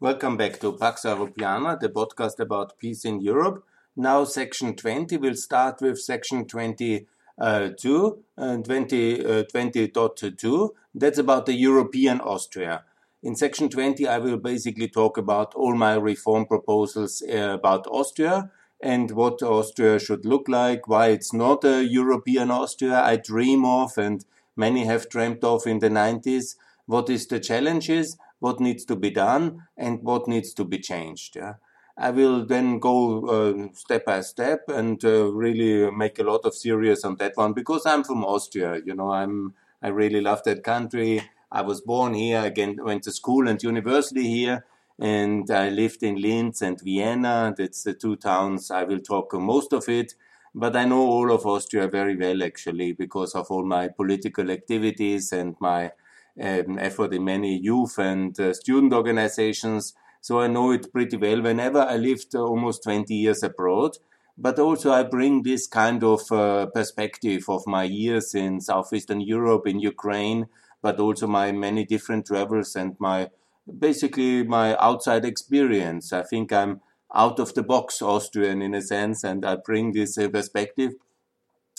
Welcome back to Pax Europiana, the podcast about peace in Europe. Now, section 20, we'll start with section 22, uh, 20, uh, 20.2. That's about the European Austria. In section 20, I will basically talk about all my reform proposals uh, about Austria and what Austria should look like, why it's not a European Austria I dream of and many have dreamt of in the 90s, what is the challenges, what needs to be done and what needs to be changed. Yeah. I will then go uh, step by step and uh, really make a lot of serious on that one because I'm from Austria. You know, I'm I really love that country. I was born here. Again, went to school and university here, and I lived in Linz and Vienna. That's the two towns I will talk most of it. But I know all of Austria very well actually because of all my political activities and my um, effort in many youth and uh, student organizations. So I know it pretty well. Whenever I lived uh, almost 20 years abroad, but also I bring this kind of uh, perspective of my years in Southeastern Europe, in Ukraine, but also my many different travels and my basically my outside experience. I think I'm out of the box Austrian in a sense, and I bring this uh, perspective.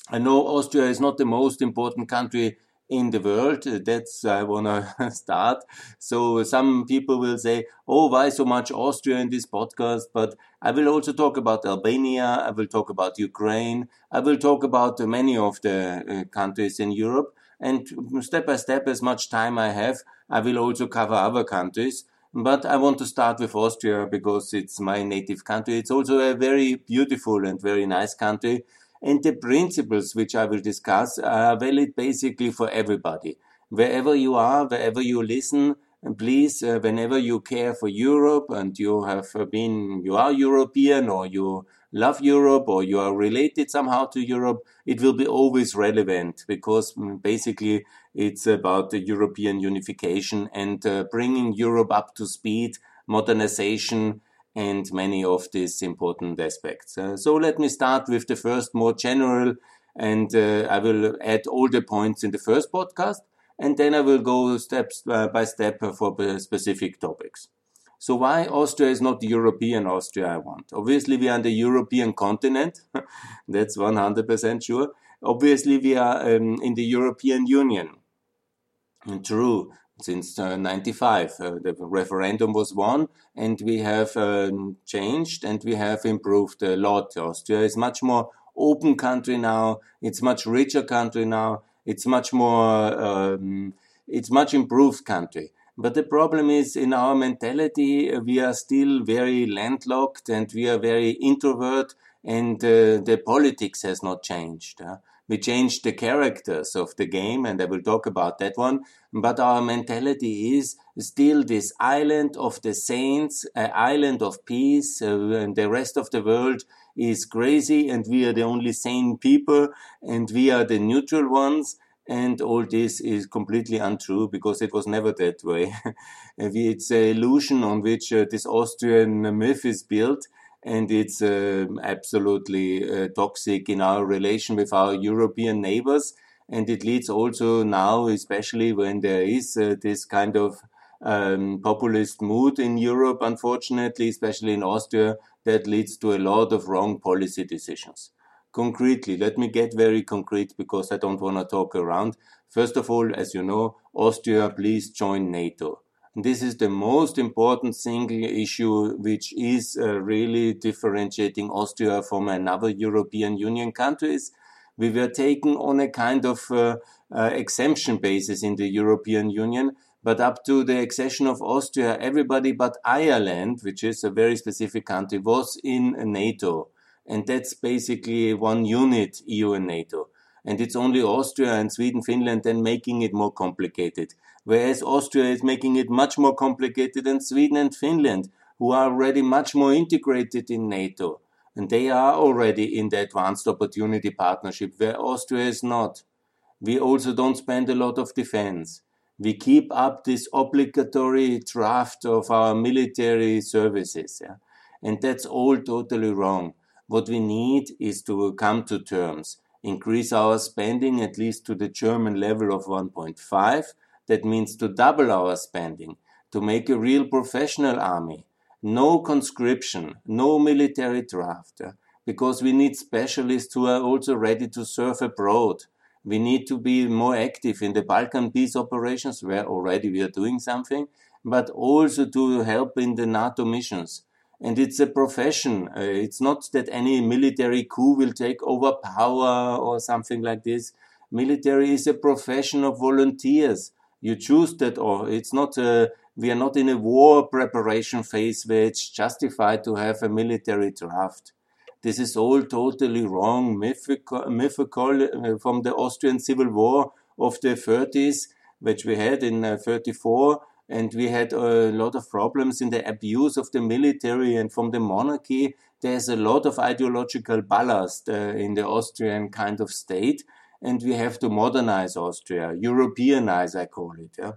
I know Austria is not the most important country in the world. That's I want to start. So some people will say, "Oh, why so much Austria in this podcast?" But I will also talk about Albania. I will talk about Ukraine. I will talk about many of the uh, countries in Europe. And step by step, as much time I have, I will also cover other countries. But I want to start with Austria because it's my native country. It's also a very beautiful and very nice country and the principles which I will discuss are valid basically for everybody. Wherever you are, wherever you listen, please, uh, whenever you care for Europe and you have been, you are European or you love Europe or you are related somehow to Europe, it will be always relevant because mm, basically it's about the European unification and uh, bringing Europe up to speed, modernization, and many of these important aspects. Uh, so let me start with the first more general, and uh, I will add all the points in the first podcast, and then I will go step uh, by step for specific topics. So why Austria is not the European Austria I want? Obviously, we are on the European continent. That's 100% sure. Obviously, we are um, in the European Union. True since uh, 95. Uh, the referendum was won and we have uh, changed and we have improved a lot. Austria is much more open country now. It's much richer country now. It's much more, um, it's much improved country. But the problem is in our mentality, we are still very landlocked and we are very introvert and uh, the politics has not changed. Uh we changed the characters of the game, and I will talk about that one. But our mentality is still this island of the saints, an island of peace, uh, and the rest of the world is crazy, and we are the only sane people, and we are the neutral ones. And all this is completely untrue because it was never that way. it's an illusion on which uh, this Austrian myth is built and it's uh, absolutely uh, toxic in our relation with our European neighbors. And it leads also now, especially when there is uh, this kind of um, populist mood in Europe, unfortunately, especially in Austria, that leads to a lot of wrong policy decisions. Concretely, let me get very concrete because I don't want to talk around. First of all, as you know, Austria, please join NATO. This is the most important single issue which is uh, really differentiating Austria from another European Union countries. We were taken on a kind of uh, uh, exemption basis in the European Union, but up to the accession of Austria, everybody but Ireland, which is a very specific country, was in NATO. And that's basically one unit, EU and NATO. And it's only Austria and Sweden, Finland then making it more complicated whereas Austria is making it much more complicated than Sweden and Finland, who are already much more integrated in NATO. And they are already in the advanced opportunity partnership, where Austria is not. We also don't spend a lot of defense. We keep up this obligatory draft of our military services. Yeah? And that's all totally wrong. What we need is to come to terms, increase our spending at least to the German level of 1.5 that means to double our spending. to make a real professional army. No conscription, no military draft, because we need specialists who are also ready to serve abroad. We need to be more active in the Balkan peace operations, where already we are doing something, but also to help in the NATO missions. And it's a profession. Uh, it's not that any military coup will take over power or something like this. Military is a profession of volunteers. You choose that, or it's not a, we are not in a war preparation phase where it's justified to have a military draft. This is all totally wrong, mythical, mythical uh, from the Austrian Civil War of the 30s, which we had in uh, 34 and we had a lot of problems in the abuse of the military and from the monarchy. There's a lot of ideological ballast uh, in the Austrian kind of state, and we have to modernize Austria, Europeanize, I call it. Yeah?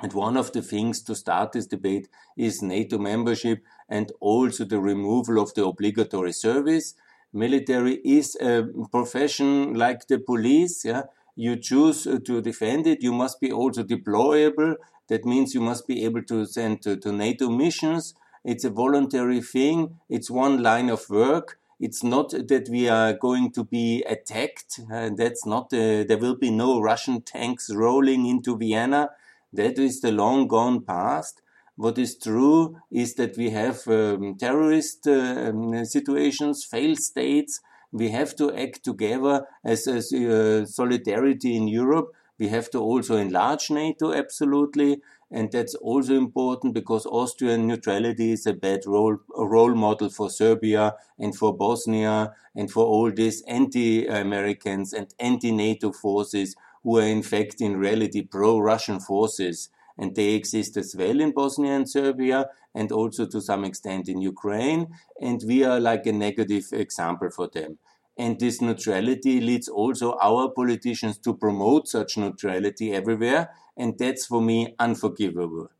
And one of the things to start this debate is NATO membership and also the removal of the obligatory service. Military is a profession like the police. Yeah, you choose to defend it. You must be also deployable. That means you must be able to send to, to NATO missions. It's a voluntary thing. It's one line of work. It's not that we are going to be attacked. Uh, that's not, uh, there will be no Russian tanks rolling into Vienna. That is the long gone past. What is true is that we have um, terrorist uh, um, situations, failed states. We have to act together as, as uh, solidarity in Europe. We have to also enlarge NATO, absolutely. And that's also important because Austrian neutrality is a bad role, a role model for Serbia and for Bosnia and for all these anti-Americans and anti-NATO forces who are in fact in reality pro-Russian forces. And they exist as well in Bosnia and Serbia and also to some extent in Ukraine. And we are like a negative example for them. And this neutrality leads also our politicians to promote such neutrality everywhere. And that's for me unforgivable.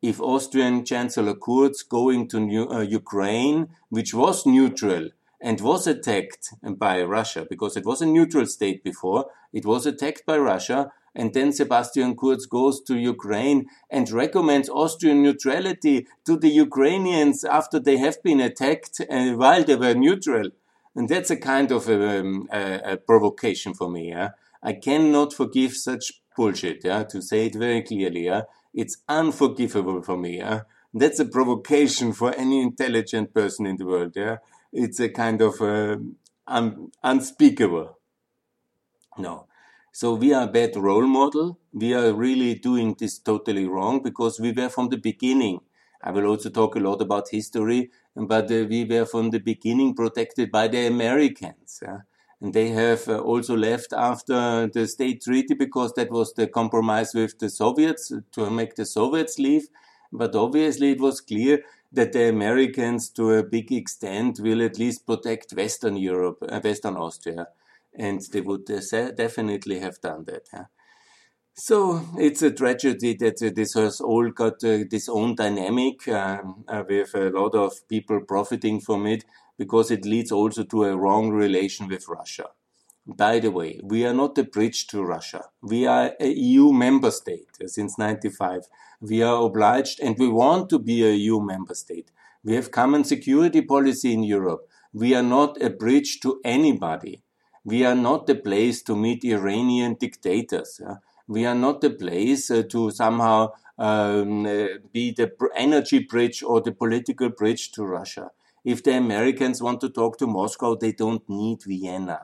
If Austrian Chancellor Kurz going to New, uh, Ukraine, which was neutral, and was attacked by Russia because it was a neutral state before. It was attacked by Russia. And then Sebastian Kurz goes to Ukraine and recommends Austrian neutrality to the Ukrainians after they have been attacked uh, while they were neutral. And that's a kind of a, um, a, a provocation for me. Yeah? I cannot forgive such bullshit, yeah? to say it very clearly. Yeah? It's unforgivable for me. Yeah? That's a provocation for any intelligent person in the world. Yeah? It's a kind of uh, un unspeakable. No. So we are a bad role model. We are really doing this totally wrong because we were from the beginning. I will also talk a lot about history, but uh, we were from the beginning protected by the Americans. Yeah? And they have uh, also left after the state treaty because that was the compromise with the Soviets to make the Soviets leave. But obviously it was clear that the Americans, to a big extent, will at least protect Western Europe, uh, Western Austria, and they would uh, definitely have done that. So it's a tragedy that uh, this has all got uh, this own dynamic um, uh, with a lot of people profiting from it because it leads also to a wrong relation with Russia. By the way, we are not a bridge to Russia. We are a EU member state since 95. We are obliged and we want to be a EU member state. We have common security policy in Europe. We are not a bridge to anybody. We are not the place to meet Iranian dictators. We are not the place uh, to somehow um, uh, be the energy bridge or the political bridge to Russia. If the Americans want to talk to Moscow, they don't need Vienna.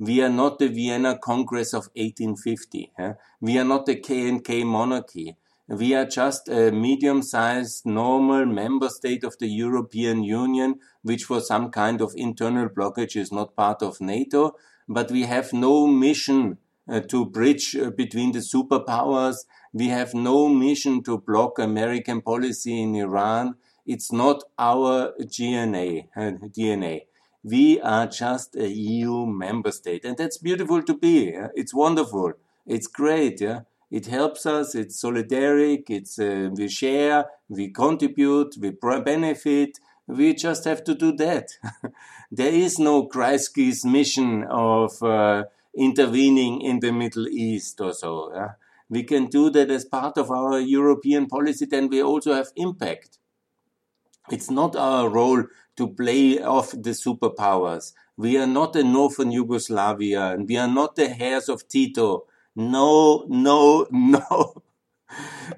We are not the Vienna Congress of 1850. Yeah? We are not the K&K monarchy. We are just a medium-sized, normal member state of the European Union, which for some kind of internal blockage is not part of NATO. But we have no mission uh, to bridge uh, between the superpowers. We have no mission to block American policy in Iran. It's not our DNA. Uh, DNA we are just a EU member state. And that's beautiful to be. Yeah? It's wonderful. It's great. Yeah. It helps us. It's solidaric. It's, uh, we share, we contribute, we benefit. We just have to do that. there is no Kreisky's mission of uh, intervening in the Middle East or so. Yeah? we can do that as part of our European policy, then we also have impact. It's not our role to play off the superpowers. We are not a Northern Yugoslavia and we are not the heirs of Tito. No, no, no.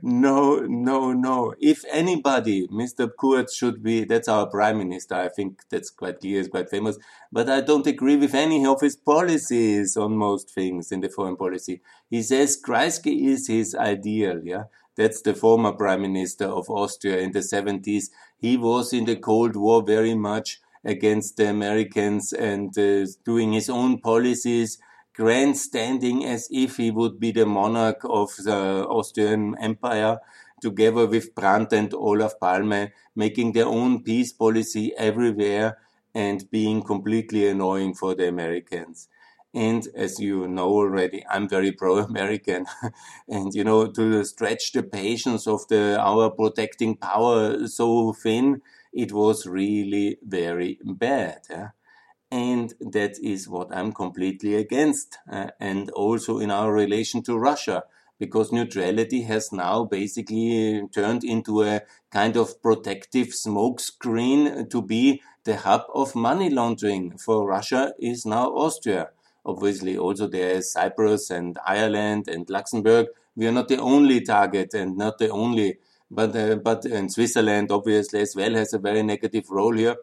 no, no, no. If anybody, Mr. Kurz should be, that's our prime minister. I think that's quite clear, is quite famous. But I don't agree with any of his policies on most things in the foreign policy. He says Kreisky is his ideal, yeah. That's the former prime minister of Austria in the 70s. He was in the Cold War very much against the Americans and uh, doing his own policies grandstanding as if he would be the monarch of the Austrian Empire, together with Brandt and Olof Palme, making their own peace policy everywhere and being completely annoying for the Americans. And as you know already, I'm very pro-American, and you know to stretch the patience of the our protecting power so thin, it was really very bad. Yeah? And that is what I'm completely against. Uh, and also in our relation to Russia, because neutrality has now basically turned into a kind of protective smokescreen to be the hub of money laundering for Russia is now Austria. Obviously, also there is Cyprus and Ireland and Luxembourg. We are not the only target and not the only, but uh, but and Switzerland obviously as well has a very negative role here.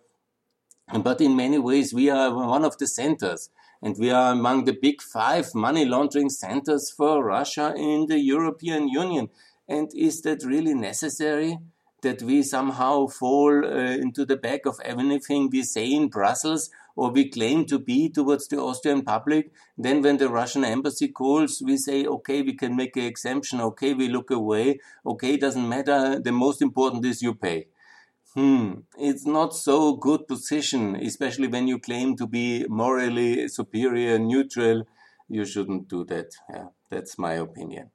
But in many ways, we are one of the centers and we are among the big five money laundering centers for Russia in the European Union. And is that really necessary? That we somehow fall uh, into the back of anything we say in Brussels or we claim to be towards the Austrian public. Then when the Russian embassy calls, we say, okay, we can make an exemption. Okay, we look away. Okay, doesn't matter. The most important is you pay. Hmm, it's not so good position, especially when you claim to be morally superior, neutral. You shouldn't do that. Yeah, that's my opinion.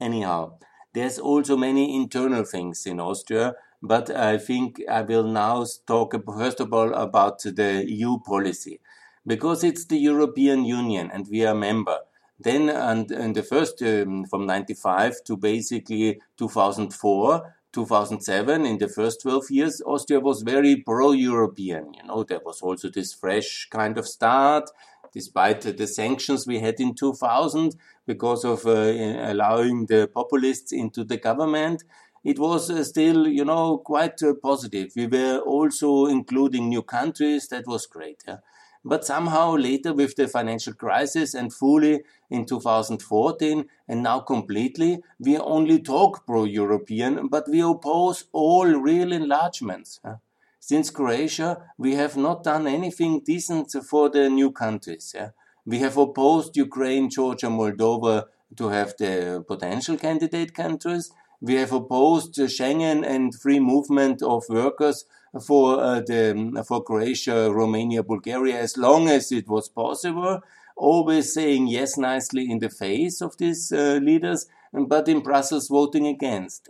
Anyhow, there's also many internal things in Austria, but I think I will now talk first of all about the EU policy, because it's the European Union and we are a member. Then, and in the first um, from 95 to basically 2004, 2007, in the first 12 years, Austria was very pro-European. You know, there was also this fresh kind of start, despite the sanctions we had in 2000 because of uh, allowing the populists into the government. It was uh, still, you know, quite uh, positive. We were also including new countries. That was great. Yeah? But somehow later with the financial crisis and fully in 2014 and now completely, we only talk pro-European, but we oppose all real enlargements. Since Croatia, we have not done anything decent for the new countries. We have opposed Ukraine, Georgia, Moldova to have the potential candidate countries. We have opposed Schengen and free movement of workers for uh, the for Croatia, Romania, Bulgaria, as long as it was possible. Always saying yes nicely in the face of these uh, leaders, but in Brussels voting against.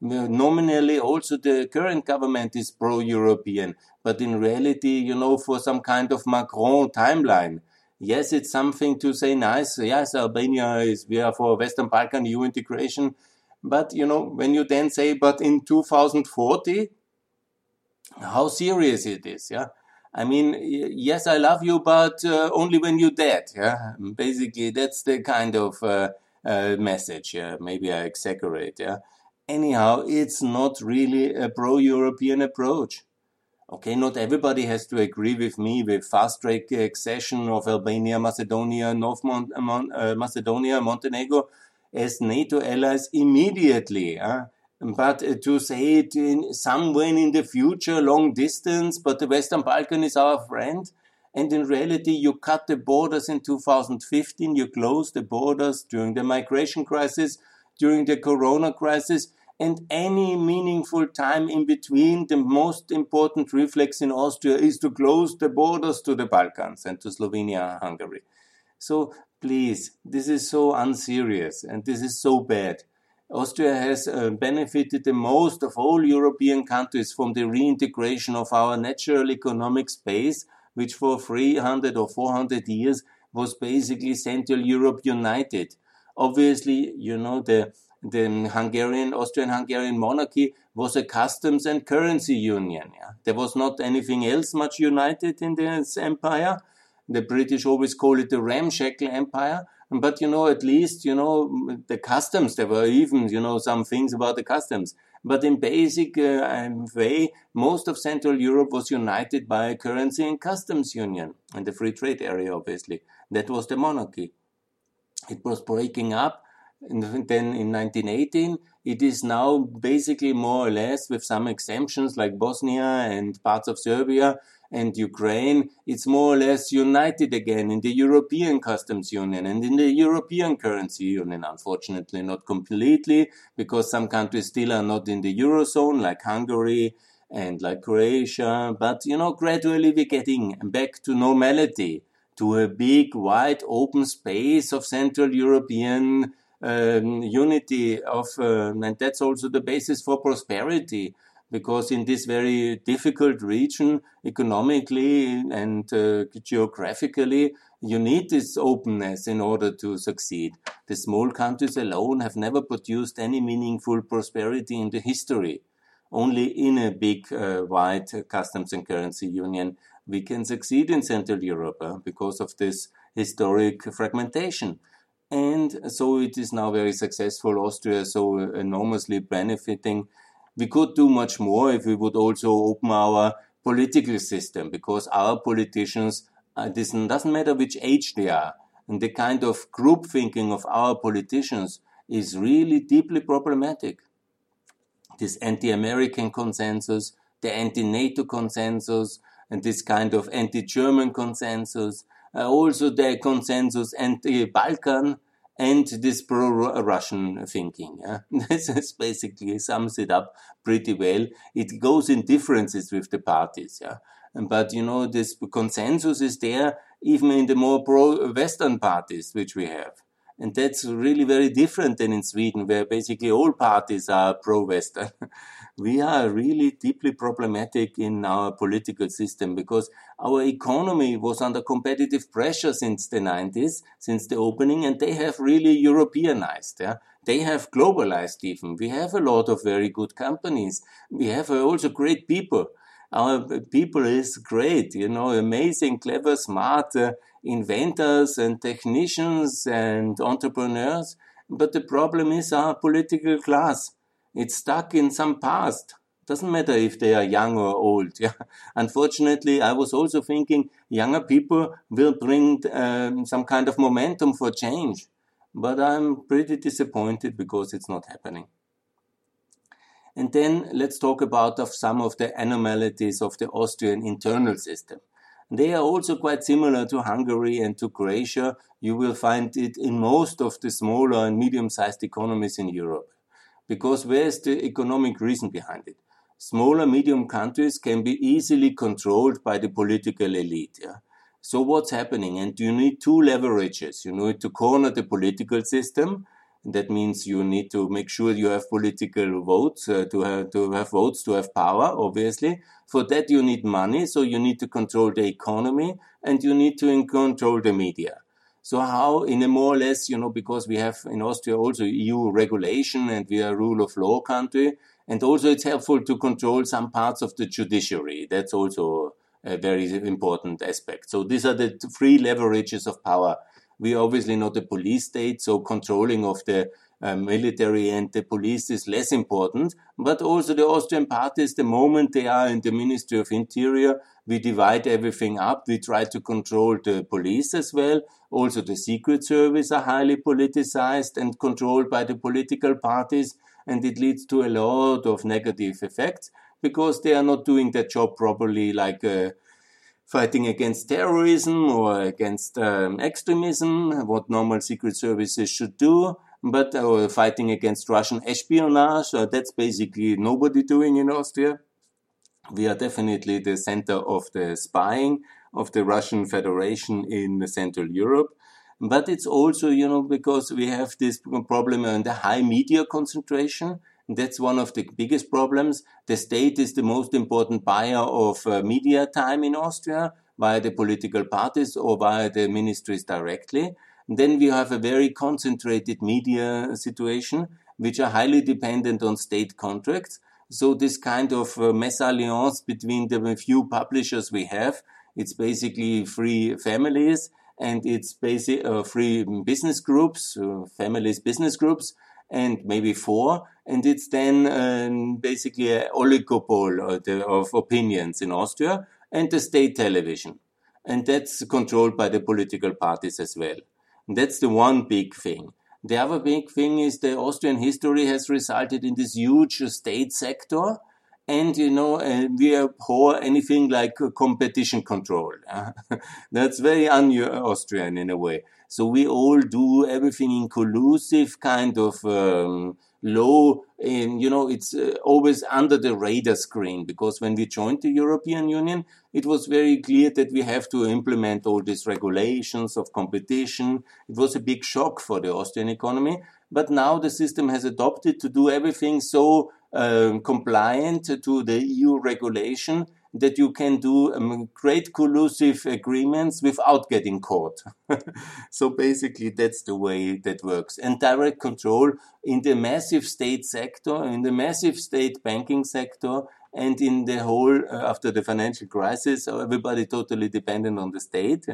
Nominally, also the current government is pro-European, but in reality, you know, for some kind of Macron timeline. Yes, it's something to say nice. Yes, Albania is we are for Western Balkan EU integration, but you know, when you then say, but in 2040 how serious it is. Yeah. I mean, yes, I love you, but uh, only when you're dead. Yeah. Basically, that's the kind of uh, uh, message. Yeah. Maybe I exaggerate. Yeah. Anyhow, it's not really a pro-European approach. Okay, not everybody has to agree with me with fast track accession of Albania, Macedonia, North Mon Mon uh, Macedonia, Montenegro as NATO allies immediately. But uh, to say it in somewhere in the future, long distance, but the Western Balkan is our friend. And in reality, you cut the borders in 2015, you closed the borders during the migration crisis, during the corona crisis, and any meaningful time in between, the most important reflex in Austria is to close the borders to the Balkans and to Slovenia, Hungary. So please, this is so unserious and this is so bad. Austria has uh, benefited the most of all European countries from the reintegration of our natural economic space, which for 300 or 400 years was basically Central Europe united. obviously, you know, the the Hungarian, Austrian-Hungarian monarchy was a customs and currency union. Yeah? There was not anything else much united in this empire. The British always call it the ramshackle empire. But, you know, at least, you know, the customs, there were even, you know, some things about the customs. But in basic uh, way, most of Central Europe was united by a currency and customs union and the free trade area, obviously. That was the monarchy. It was breaking up and then in 1918, it is now basically more or less, with some exemptions like Bosnia and parts of Serbia and Ukraine, it's more or less united again in the European Customs Union and in the European Currency Union. Unfortunately, not completely, because some countries still are not in the Eurozone, like Hungary and like Croatia. But, you know, gradually we're getting back to normality, to a big, wide, open space of Central European um, unity of, uh, and that's also the basis for prosperity. Because in this very difficult region, economically and uh, geographically, you need this openness in order to succeed. The small countries alone have never produced any meaningful prosperity in the history. Only in a big, uh, wide customs and currency union we can succeed in Central Europe uh, because of this historic fragmentation. And so it is now very successful. Austria so enormously benefiting. We could do much more if we would also open our political system because our politicians, uh, this doesn't matter which age they are, and the kind of group thinking of our politicians is really deeply problematic. This anti-American consensus, the anti-NATO consensus, and this kind of anti-German consensus, uh, also the consensus anti-Balkan and this pro-Russian thinking. Yeah? this is basically sums it up pretty well. It goes in differences with the parties. Yeah? But you know, this consensus is there even in the more pro-Western parties which we have. And that's really very different than in Sweden, where basically all parties are pro-Western. we are really deeply problematic in our political system because our economy was under competitive pressure since the 90s, since the opening, and they have really Europeanized. Yeah? They have globalized even. We have a lot of very good companies. We have also great people our people is great, you know, amazing, clever, smart uh, inventors and technicians and entrepreneurs. But the problem is our political class. It's stuck in some past. Doesn't matter if they are young or old. Yeah. Unfortunately, I was also thinking younger people will bring um, some kind of momentum for change. But I'm pretty disappointed because it's not happening. And then let's talk about of some of the anomalies of the Austrian internal system. They are also quite similar to Hungary and to Croatia. You will find it in most of the smaller and medium-sized economies in Europe. Because where's the economic reason behind it? Smaller, medium countries can be easily controlled by the political elite. Yeah? So what's happening? And you need two leverages. You need to corner the political system that means you need to make sure you have political votes uh, to have to have votes to have power. Obviously, for that you need money, so you need to control the economy and you need to control the media. So how, in a more or less, you know, because we have in Austria also EU regulation and we are a rule of law country, and also it's helpful to control some parts of the judiciary. That's also a very important aspect. So these are the three leverages of power we are obviously not a police state, so controlling of the uh, military and the police is less important. But also the Austrian parties, the moment they are in the Ministry of Interior, we divide everything up. We try to control the police as well. Also the Secret Service are highly politicized and controlled by the political parties. And it leads to a lot of negative effects because they are not doing their job properly like uh, fighting against terrorism or against um, extremism, what normal secret services should do, but uh, fighting against Russian espionage. Uh, that's basically nobody doing in Austria. We are definitely the center of the spying of the Russian Federation in Central Europe. But it's also, you know, because we have this problem and the high media concentration that's one of the biggest problems. The state is the most important buyer of uh, media time in Austria via the political parties or via the ministries directly. then we have a very concentrated media situation, which are highly dependent on state contracts. So this kind of uh, mesalliance between the few publishers we have, it's basically three families and it's basically uh, three business groups, uh, families business groups, and maybe four. And it's then um, basically an oligopoly of, the, of opinions in Austria and the state television. And that's controlled by the political parties as well. And that's the one big thing. The other big thing is the Austrian history has resulted in this huge state sector. And, you know, uh, we abhor anything like competition control. That's very un-Austrian in a way. So we all do everything in collusive kind of um, low, and you know, it's uh, always under the radar screen because when we joined the European Union, it was very clear that we have to implement all these regulations of competition. It was a big shock for the Austrian economy, but now the system has adopted to do everything so um, compliant to the EU regulation that you can do um, great collusive agreements without getting caught. so basically, that's the way that works. And direct control in the massive state sector, in the massive state banking sector, and in the whole, uh, after the financial crisis, everybody totally dependent on the state.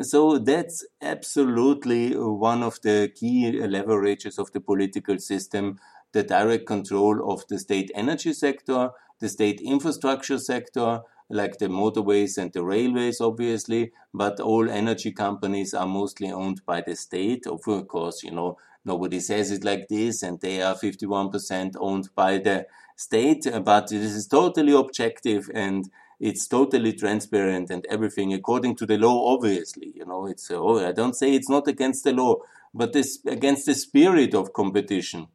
So that's absolutely one of the key leverages of the political system, the direct control of the state energy sector, the state infrastructure sector, like the motorways and the railways, obviously, but all energy companies are mostly owned by the state. Of course, you know, nobody says it like this, and they are 51% owned by the state, but this is totally objective and it's totally transparent and everything according to the law, obviously. You know, it's, oh, I don't say it's not against the law, but this against the spirit of competition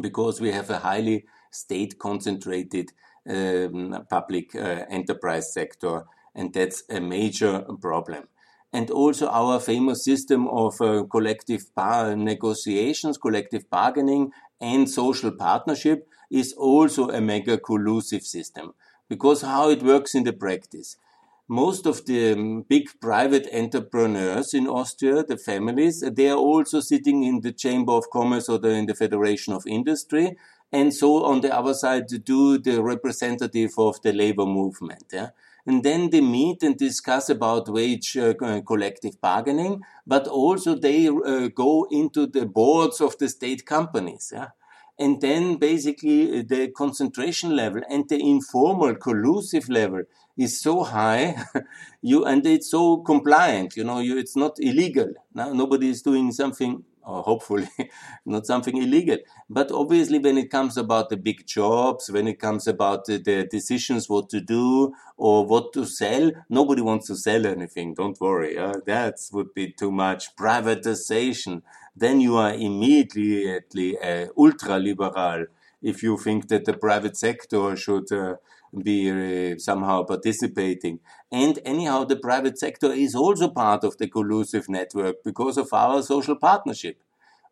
because we have a highly state concentrated um, public uh, enterprise sector, and that's a major problem. And also our famous system of uh, collective bar- negotiations, collective bargaining, and social partnership is also a mega collusive system. Because how it works in the practice most of the um, big private entrepreneurs in Austria, the families, they are also sitting in the Chamber of Commerce or the, in the Federation of Industry and so on the other side do the representative of the labor movement. Yeah? And then they meet and discuss about wage uh, collective bargaining, but also they uh, go into the boards of the state companies. Yeah? And then basically the concentration level and the informal collusive level is so high, you and it's so compliant. You know, you, it's not illegal. Now nobody is doing something or hopefully not something illegal. But obviously, when it comes about the big jobs, when it comes about the, the, decisions what to do or what to sell, nobody wants to sell anything. Don't worry. Uh, that would be too much privatization. Then you are immediately uh, ultra liberal if you think that the private sector should. Uh, be uh, somehow participating. And anyhow, the private sector is also part of the collusive network because of our social partnership,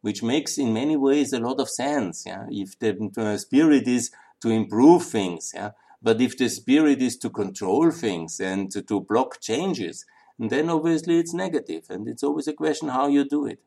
which makes in many ways a lot of sense. Yeah? If the uh, spirit is to improve things, yeah? but if the spirit is to control things and to, to block changes, then obviously it's negative, and it's always a question how you do it.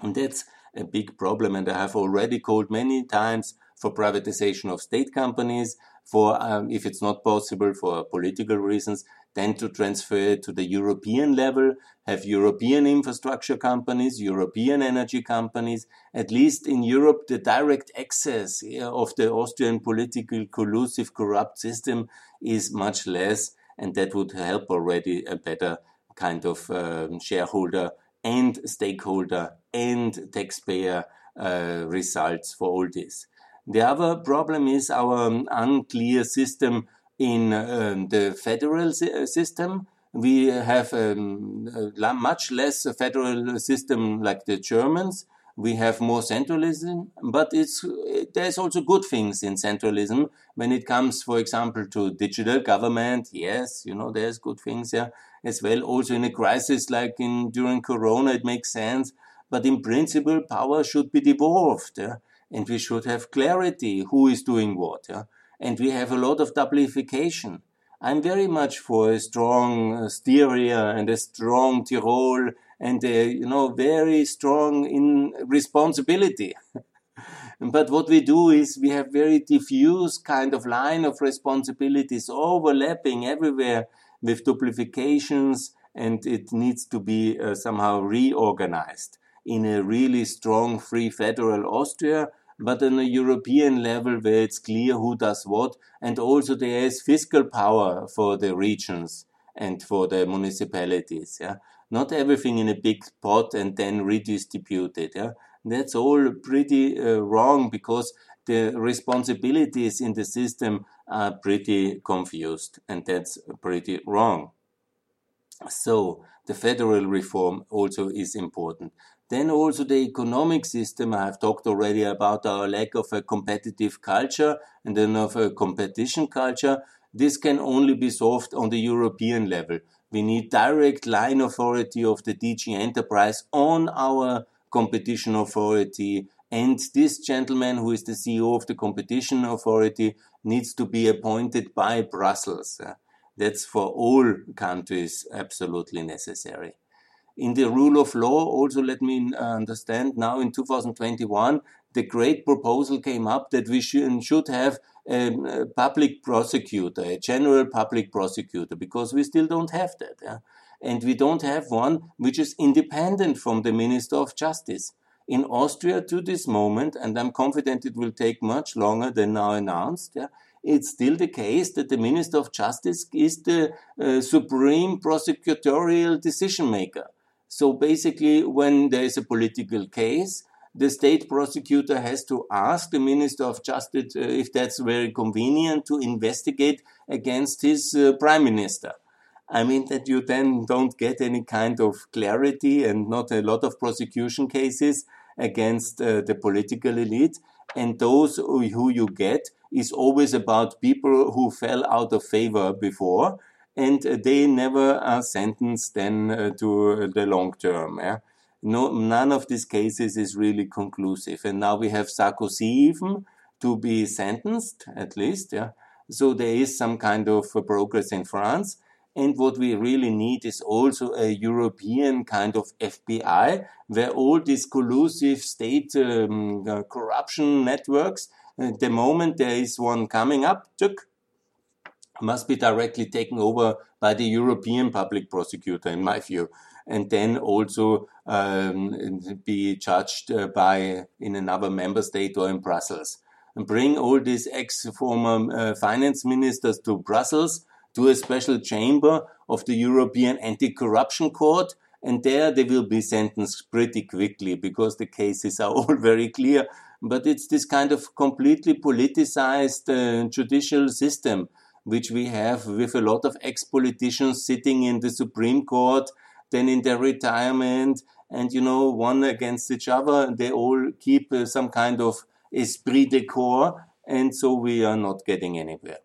And that's a big problem, and I have already called many times for privatization of state companies, for um, if it's not possible for political reasons, then to transfer it to the European level, have European infrastructure companies, European energy companies. At least in Europe, the direct access of the Austrian political collusive corrupt system is much less, and that would help already a better kind of um, shareholder and stakeholder and taxpayer uh, results for all this. The other problem is our um, unclear system in um, the federal uh, system. We have um, a much less federal system like the Germans. We have more centralism, but it's there's also good things in centralism when it comes, for example, to digital government. Yes, you know there's good things there as well. Also in a crisis like in during Corona, it makes sense. But in principle, power should be devolved. Yeah? and we should have clarity who is doing what. Yeah? And we have a lot of duplication. I'm very much for a strong uh, Styria and a strong Tyrol and, uh, you know, very strong in responsibility. but what we do is we have very diffuse kind of line of responsibilities overlapping everywhere with duplications and it needs to be uh, somehow reorganized in a really strong free federal Austria, but on a European level where it's clear who does what, and also there is fiscal power for the regions and for the municipalities. Yeah, not everything in a big pot and then redistributed. Yeah, that's all pretty uh, wrong because the responsibilities in the system are pretty confused, and that's pretty wrong. So the federal reform also is important. Then also the economic system. I have talked already about our lack of a competitive culture and then of a competition culture. This can only be solved on the European level. We need direct line authority of the DG enterprise on our competition authority. And this gentleman, who is the CEO of the competition authority, needs to be appointed by Brussels. Uh, that's for all countries absolutely necessary. In the rule of law, also let me uh, understand now in 2021, the great proposal came up that we should, should have a, public prosecutor, a general public prosecutor, because we still don't have that. Yeah? And we don't have one which is independent from the Minister of Justice. In Austria, to this moment, and I'm confident it will take much longer than now announced, yeah, it's still the case that the Minister of Justice is the uh, supreme prosecutorial decision maker. So basically, when there is a political case, the state prosecutor has to ask the Minister of Justice uh, if that's very convenient to investigate against his uh, prime minister. I mean that you then don't get any kind of clarity and not a lot of prosecution cases against uh, the political elite. And those who you get is always about people who fell out of favor before and they never are sentenced then uh, to the long term. Yeah? No, none of these cases is really conclusive. And now we have Sarkozy even to be sentenced, at least. Yeah. So there is some kind of progress in France. And what we really need is also a European kind of FBI where all these collusive state um, uh, corruption networks the moment there is one coming up, took, must be directly taken over by the European public prosecutor, in my view, and then also um, be judged uh, by in another member state or in Brussels. And bring all these ex-former uh, finance ministers to Brussels to a special chamber of the European Anti-Corruption Court, and there they will be sentenced pretty quickly because the cases are all very clear but it's this kind of completely politicized uh, judicial system which we have with a lot of ex-politicians sitting in the Supreme Court, then in their retirement, and you know, one against each other. They all keep uh, some kind of esprit de corps, and so we are not getting anywhere.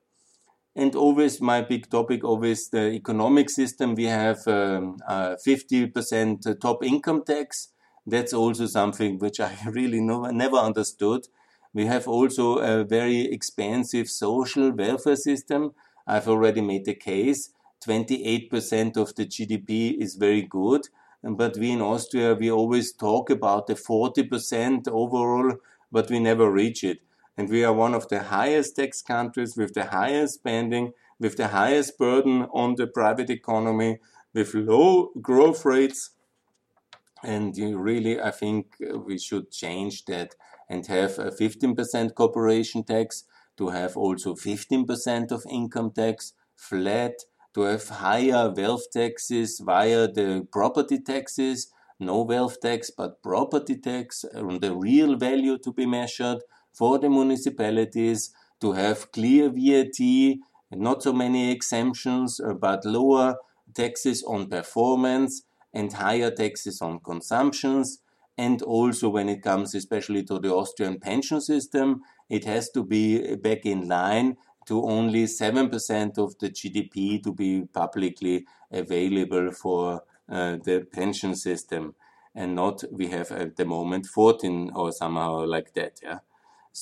And always my big topic, always the economic system. We have um, uh, 50% top income tax that's also something which I really never understood. We have also a very expensive social welfare system. I've already made the case. 28% of the GDP is very good. But we in Austria, we always talk about the 40% overall, but we never reach it. And we are one of the highest tax countries with the highest spending, with the highest burden on the private economy, with low growth rates. And really, I think uh, we should change that and have a 15% corporation tax, to have also 15% of income tax flat, to have higher wealth taxes via the property taxes, no wealth tax, but property tax on the real value to be measured for the municipalities, to have clear VAT, not so many exemptions, uh, but lower taxes on performance, and higher taxes on consumptions. And also when it comes especially to the Austrian pension system, it has to be back in line to only 7% of the GDP to be publicly available for uh, the pension system and not we have at the moment 14 or somehow like that yeah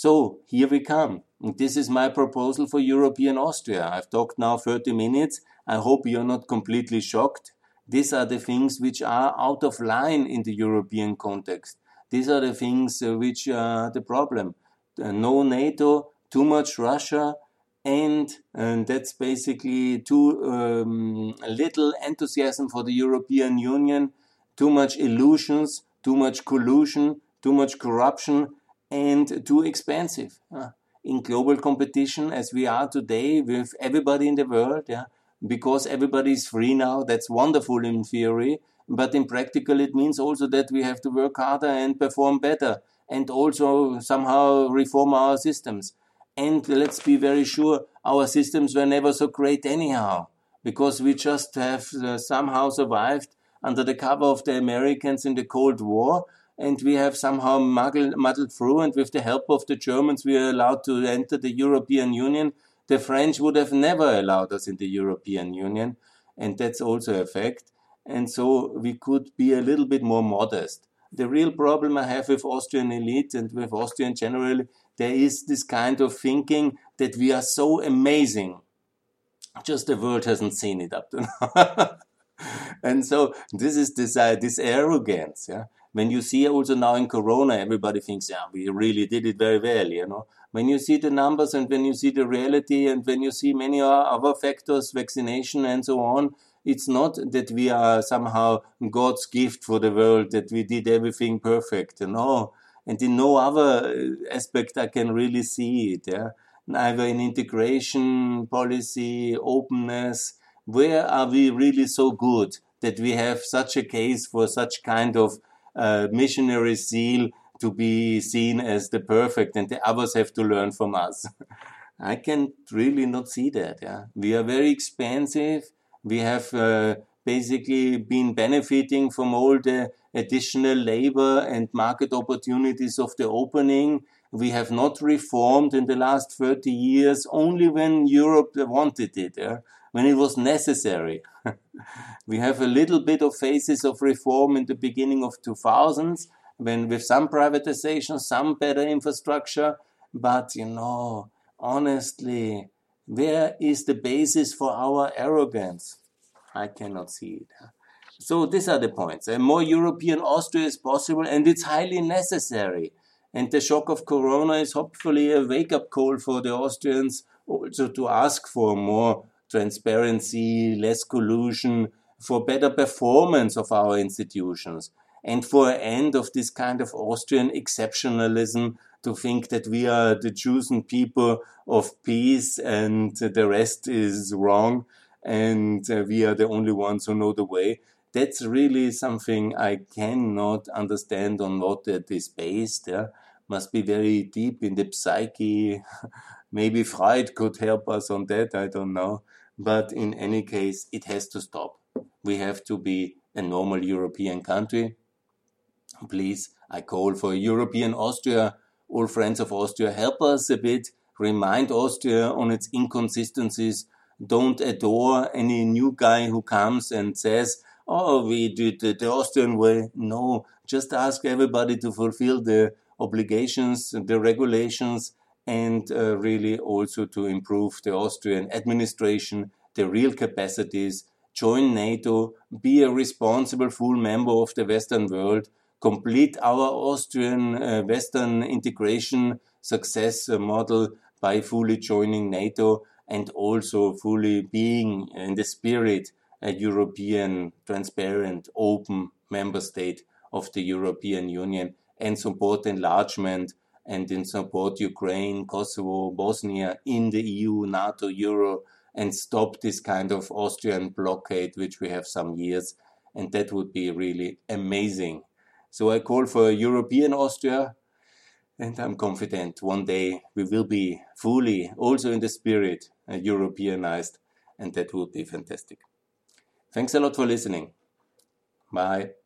so here we come this is my proposal for european austria i've talked now 30 minutes i hope you're not completely shocked These are the things which are out of line in the European context. These are the things uh, which are the problem. Uh, no NATO, too much Russia, and, and that's basically too um, little enthusiasm for the European Union, too much illusions, too much collusion, too much corruption, and too expensive. Uh, in global competition as we are today with everybody in the world, yeah, because everybody is free now. That's wonderful in theory, but in practical, it means also that we have to work harder and perform better, and also somehow reform our systems. And let's be very sure, our systems were never so great anyhow, because we just have uh, somehow survived under the cover of the Americans in the Cold War, and we have somehow muddled, muddled through, and with the help of the Germans, we are allowed to enter the European Union the French would have never allowed us in the European Union, and that's also a fact. And so we could be a little bit more modest. The real problem I have with Austrian elite and with Austrian generally, there is this kind of thinking that we are so amazing. Just the world hasn't seen it up to now. and so this is this uh, this arrogance, yeah. When you see also now in Corona, everybody thinks, yeah, we really did it very well, you know when you see the numbers and when you see the reality and when you see many other factors, vaccination and so on, it's not that we are somehow God's gift for the world, that we did everything perfect. No. And in no other uh, aspect I can really see it. Yeah? Neither in integration policy, openness. Where are we really so good that we have such a case for such kind of uh, missionary zeal to be seen as the perfect and the others have to learn from us. I can really not see that. Yeah, we are very expensive. We have uh, basically been benefiting from all the additional labor and market opportunities of the opening. We have not reformed in the last 30 years only when Europe wanted it, yeah? When it was necessary. we have a little bit of phases of reform in the beginning of 2000s, when with some privatization, some better infrastructure, but you know, honestly, where is the basis for our arrogance? I cannot see it. So these are the points. A more European Austria is possible and it's highly necessary. And the shock of Corona is hopefully a wake up call for the Austrians also to ask for more transparency, less collusion, for better performance of our institutions and for an end of this kind of Austrian exceptionalism to think that we are the chosen people of peace and the rest is wrong and uh, we are the only ones who know the way. That's really something I cannot understand on what that is based. Yeah? Must be very deep in the psyche. Maybe Freud could help us on that, I don't know. But in any case, it has to stop. We have to be a normal European country Please, I call for European Austria. All friends of Austria, help us a bit. Remind Austria on its inconsistencies. Don't adore any new guy who comes and says, oh, we did the Austrian way. No, just ask everybody to fulfill the obligations, the regulations, and uh, really also to improve the Austrian administration, the real capacities, join NATO, be a responsible full member of the Western world, complete our Austrian uh, Western integration success uh, model by fully joining NATO and also fully being in the spirit a European, transparent, open member state of the European Union and support enlargement and in support Ukraine, Kosovo, Bosnia in the EU, NATO, Euro, and stop this kind of Austrian blockade, which we have some years. And that would be really amazing so I call for a European Austria, and I'm confident one day we will be fully, also in the spirit, uh, Europeanized, and that would be fantastic. Thanks a lot for listening. Bye.